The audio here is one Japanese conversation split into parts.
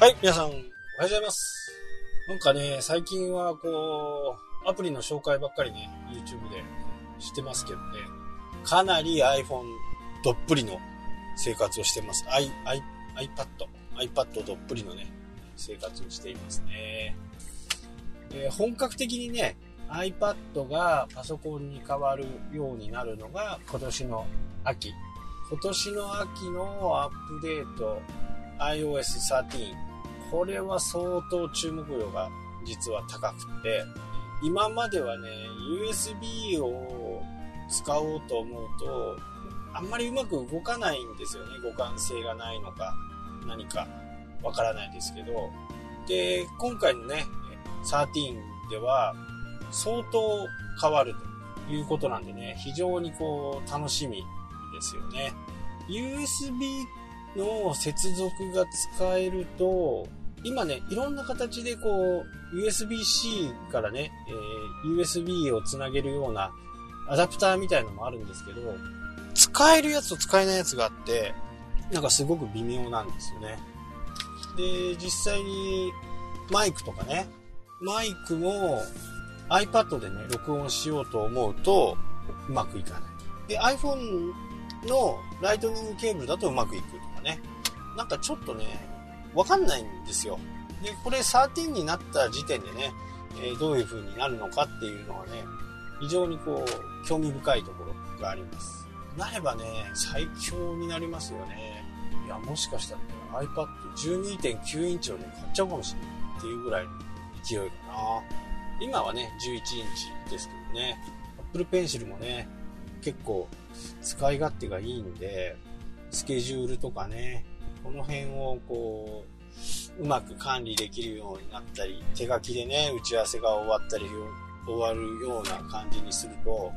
はい、皆さん、おはようございます。なんかね、最近はこう、アプリの紹介ばっかりね、YouTube でしてますけどね、かなり iPhone どっぷりの生活をしてます。I、I、iPad、iPad どっぷりのね、生活をしていますね。で本格的にね、iPad がパソコンに変わるようになるのが今年の秋。今年の秋のアップデート iOS13 これは相当注目度が実は高くて今まではね USB を使おうと思うとあんまりうまく動かないんですよね。互換性がないのか何かわからないですけど。で今回のね13では相当変わるということなんでね非常にこう楽しみですよね。USB の接続が使えると、今ね、いろんな形でこう、USB-C からね、えー USB をつなげるようなアダプターみたいのもあるんですけど、使えるやつと使えないやつがあって、なんかすごく微妙なんですよね。で、実際にマイクとかね、マイクも iPad でね、録音しようと思うとうまくいかない。で、iPhone のライトニングケーブルだとうまくいくとかね。なんかちょっとね、わかんないんですよ。で、これ13になった時点でね、えーどういう風になるのかっていうのはね、非常にこう、興味深いところがあります。なればね、最強になりますよね。いや、もしかしたらね、iPad 12.9インチをね、買っちゃうかもしれないっていうぐらいの勢いかな。今はね、11インチですけどね。Apple Pencil もね、結構使い勝手がいいんで、スケジュールとかね、この辺をこう、うまく管理できるようになったり、手書きでね、打ち合わせが終わったり、終わるような感じにすると、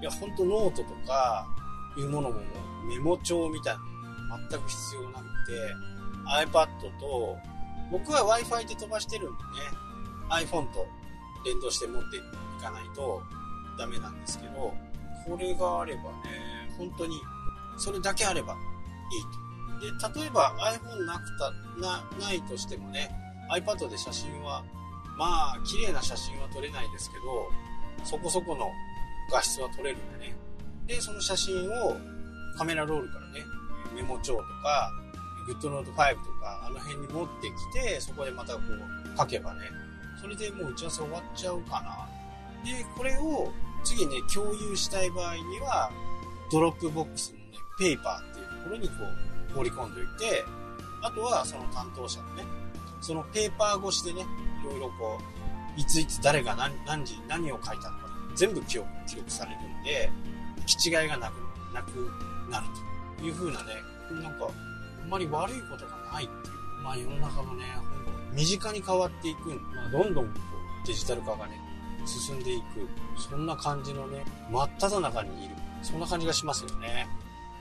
いや、ほんとノートとか、いうものももメモ帳みたいなの全く必要なくて、iPad と、僕は Wi-Fi で飛ばしてるんでね、iPhone と連動して持っていかないとダメなんですけど、これがあればね、本当に、それだけあればいいと。で、例えば iPhone なくた、な、ないとしてもね、iPad で写真は、まあ、綺麗な写真は撮れないですけど、そこそこの画質は撮れるんでね。で、その写真をカメラロールからね、メモ帳とか、 GoodNotes 5とか、あの辺に持ってきて、そこでまたこう書けばね、それでもう打ち合わせ終わっちゃうかな。で、これを次ね、共有したい場合には、ドロップボックスのね、ペーパーっていうところにこう、放り込んでおいて、あとはその担当者のね、そのペーパー越しでね、いろいろこう、いついつ誰が何何時何を書いたのか、全部記録記録されるんで、行き違いがなくなくなるという風なね、なんか、あんまり悪いことがないっていう。まあ世の中もね、身近に変わっていく、まあ、どんどんこうデジタル化がね、進んでいく、そんな感じのね、真っ只中にいる。そんな感じがしますよね。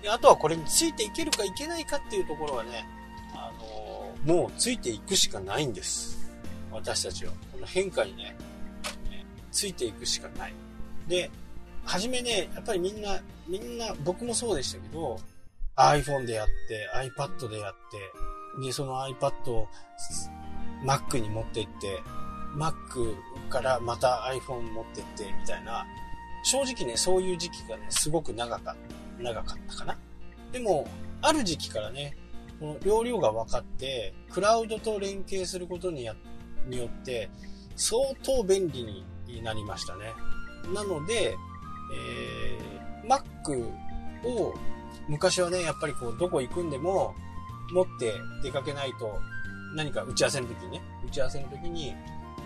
であとはこれについていけるかいけないかっていうところはね、あのーもうついていくしかないんです。私たちは。この変化にね、ねついていくしかない。で、はじめね、やっぱりみんな、みんな、僕もそうでしたけど、iPhone でやって、iPad でやって、で、その iPad を Mac に持って行って、Mac からまた iPhone 持ってって、みたいな、正直ね、そういう時期がね、すごく長かった、長かったかな。でも、ある時期からね、この容量が分かって、クラウドと連携することにやによって、相当便利になりましたね。なので、えー、Mac を昔はね、やっぱりこう、どこ行くんでも持って出かけないと、何か打ち合わせの時にね、打ち合わせの時に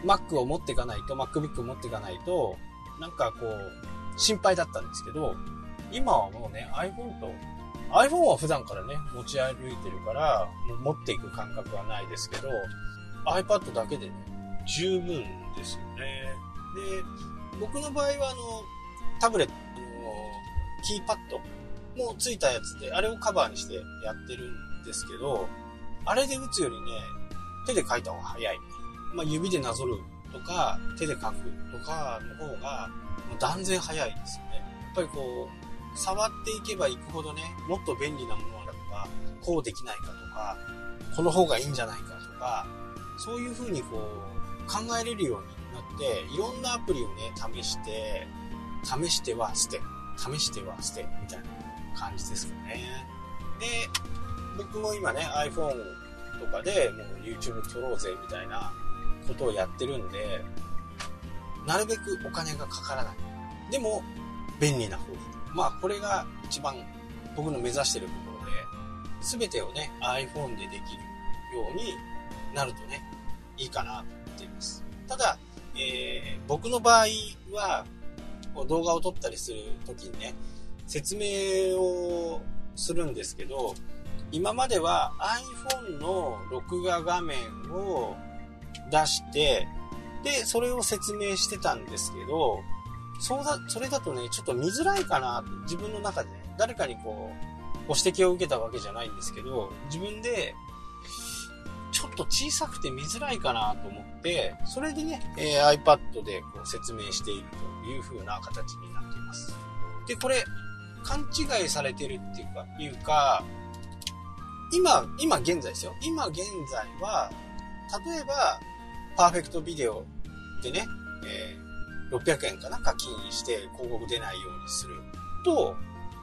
Mac を持っていかないと、MacBook を持っていかないと、なんかこう、心配だったんですけど、今はもうね、iPhone と、iPhone は普段からね、持ち歩いてるから、もう持っていく感覚はないですけど、iPad だけでね、十分ですよね。で、僕の場合はあの、タブレット、のキーパッドもついたやつで、あれをカバーにしてやってるんですけど、あれで打つよりね、手で書いた方が早い。まあ、指でなぞるとか、手で書くとかの方が、もう断然早いですよね。やっぱりこう、触っていけばいくほどね、もっと便利なものだとか、こうできないかとか、この方がいいんじゃないかとか、そういうふうにこう、考えれるようになって、いろんなアプリをね、試して、試しては捨て、試しては捨て、みたいな感じですかね。で、僕も今ね、iPhone とかでもう YouTube 撮ろうぜ、みたいなことをやってるんで、なるべくお金がかからない。でも、便利な方法。まあ、これが一番僕の目指してるところで、全てをね、iPhone でできるようになるとね、いいかなと思っています。ただ、えー、僕の場合は、動画を撮ったりするときにね、説明をするんですけど、今までは iPhone の録画画面を出して、で、それを説明してたんですけど、そうだ、それだとね、ちょっと見づらいかな自分の中でね、誰かにこう、ご指摘を受けたわけじゃないんですけど、自分で、ちょっと小さくて見づらいかなと思って、それでね、えー、iPad でこう説明しているという風な形になっています。で、これ、勘違いされてるっていうか、いうか、今、今現在ですよ。今現在は、例えば、パーフェクトビデオでね、えー、600円かな課金して広告出ないようにすると、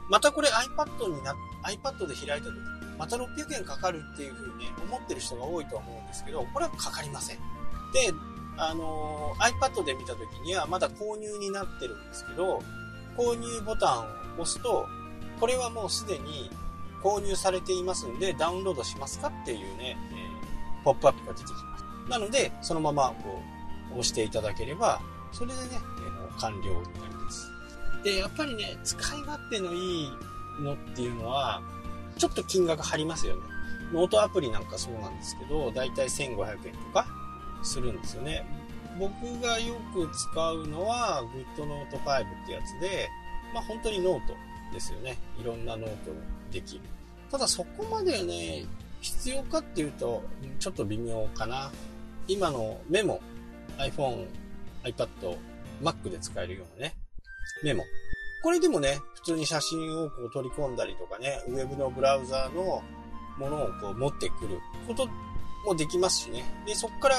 またこれ iPad にな、iPad で開いた時、また600円かかるっていう風にね、思ってる人が多いとは思うんですけど、これはかかりません。で、あのー、iPad で見た時にはまだ購入になってるんですけど、購入ボタンを押すと、これはもうすでに購入されていますんで、ダウンロードしますかっていうね、えー、ポップアップが出てきます。なので、そのままこう、押していただければ、それでね、えー、完了になります。で、やっぱりね、使い勝手のいいのっていうのは、ちょっと金額張りますよね。ノートアプリなんかそうなんですけど、だいたい1500円とかするんですよね。僕がよく使うのは GoodNote 5ってやつで、まあ本当にノートですよね。いろんなノートできる。ただそこまでね、必要かっていうと、ちょっと微妙かな。今のメモ、iPhone、iPad、Mac で使えるようなね、メモ。これでもね、普通に写真をこう取り込んだりとかね、ウェブのブラウザーのものをこう持ってくることもできますしね。で、そこから、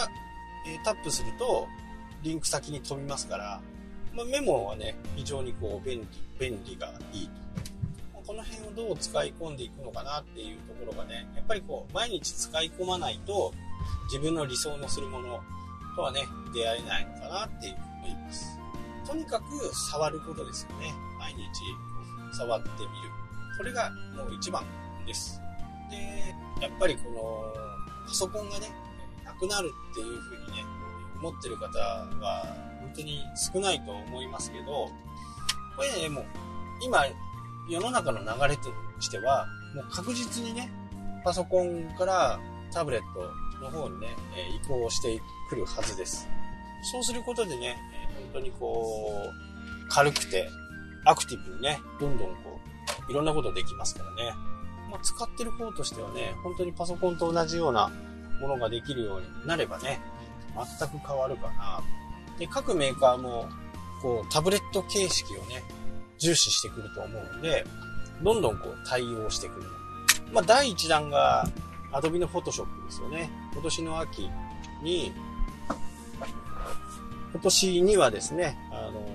えー、タップすると、リンク先に飛びますから、まあ、メモはね、非常にこう便利、便利がいいと。この辺をどう使い込んでいくのかなっていうところがね、やっぱりこう、毎日使い込まないと、自分の理想のするものとはね、出会えないのかなっていう思います。とにかく触ることですよね。毎日触ってみる。これがもう一番です。で、やっぱりこの、パソコンがね、なくなるっていうふうにね、思ってる方は本当に少ないと思いますけど、これね、もう、今、世の中の流れとしては、もう確実にね、パソコンからタブレットの方にね、移行してくるはずです。そうすることでね、本当にこう、軽くて、アクティブにね、どんどんこう、いろんなことできますからね。まあ、使ってる方としてはね、本当にパソコンと同じようなものができるようになればね、全く変わるかな。で、各メーカーも、こう、タブレット形式をね、重視してくると思うので、どんどんこう対応してくる。まあ、第1弾が Adobe の Photoshop ですよね。今年の秋に、今年にはですね、あの、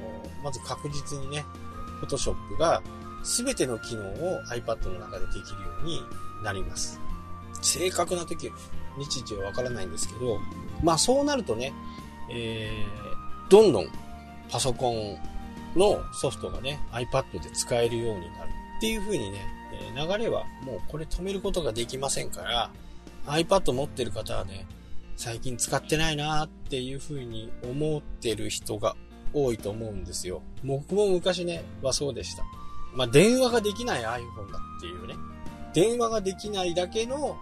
まず確実にね、Photoshop が全ての機能を iPad の中でできるようになります。正確な時、日時はわからないんですけど、まあそうなるとね、えー、どんどんパソコンのソフトがね、iPad で使えるようになるっていう風にね、流れはもうこれ止めることができませんから、iPad 持ってる方はね、最近使ってないなっていう風に思ってる人が多いと思うんですよ。僕も昔ね、はそうでした。まあ、電話ができない iPhone だっていうね。電話ができないだけの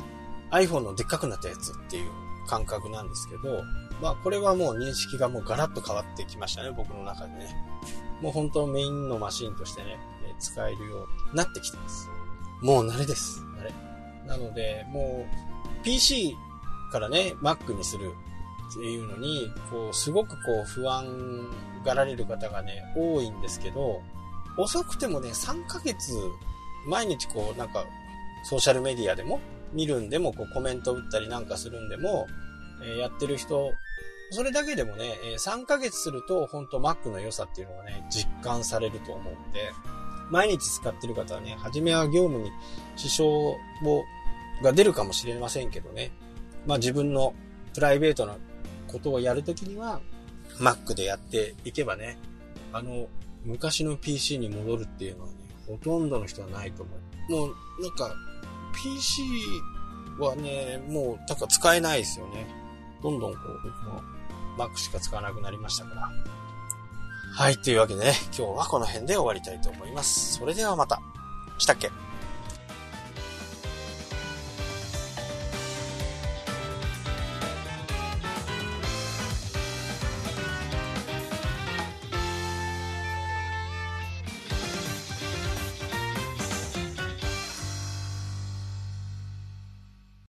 iPhone のでっかくなったやつっていう感覚なんですけど、まあこれはもう認識がもうガラッと変わってきましたね、僕の中でね。もう本当メインのマシンとしてね、使えるようになってきてます。もう慣れです。慣れ。なので、もう PC からね、Mac にするっていうのに、こう、すごくこう不安がられる方がね、多いんですけど、遅くてもね、3ヶ月、毎日こう、なんか、ソーシャルメディアでも、見るんでも、こうコメント打ったりなんかするんでも、えやってる人、それだけでもね、え3ヶ月すると、本当 Mac の良さっていうのがね、実感されると思うんで、毎日使ってる方はね、初めは業務に支障を、が出るかもしれませんけどね。まあ自分のプライベートなことをやるときには、Mac でやっていけばね、あの、昔の PC に戻るっていうのはね、ほとんどの人はないと思う。もう、なんか、PC はね、もう、なんか使えないですよね。どんどんこう、僕も Mac しか使わなくなりましたから。はい、というわけでね、今日はこの辺で終わりたいと思います。それではまた。したっけ？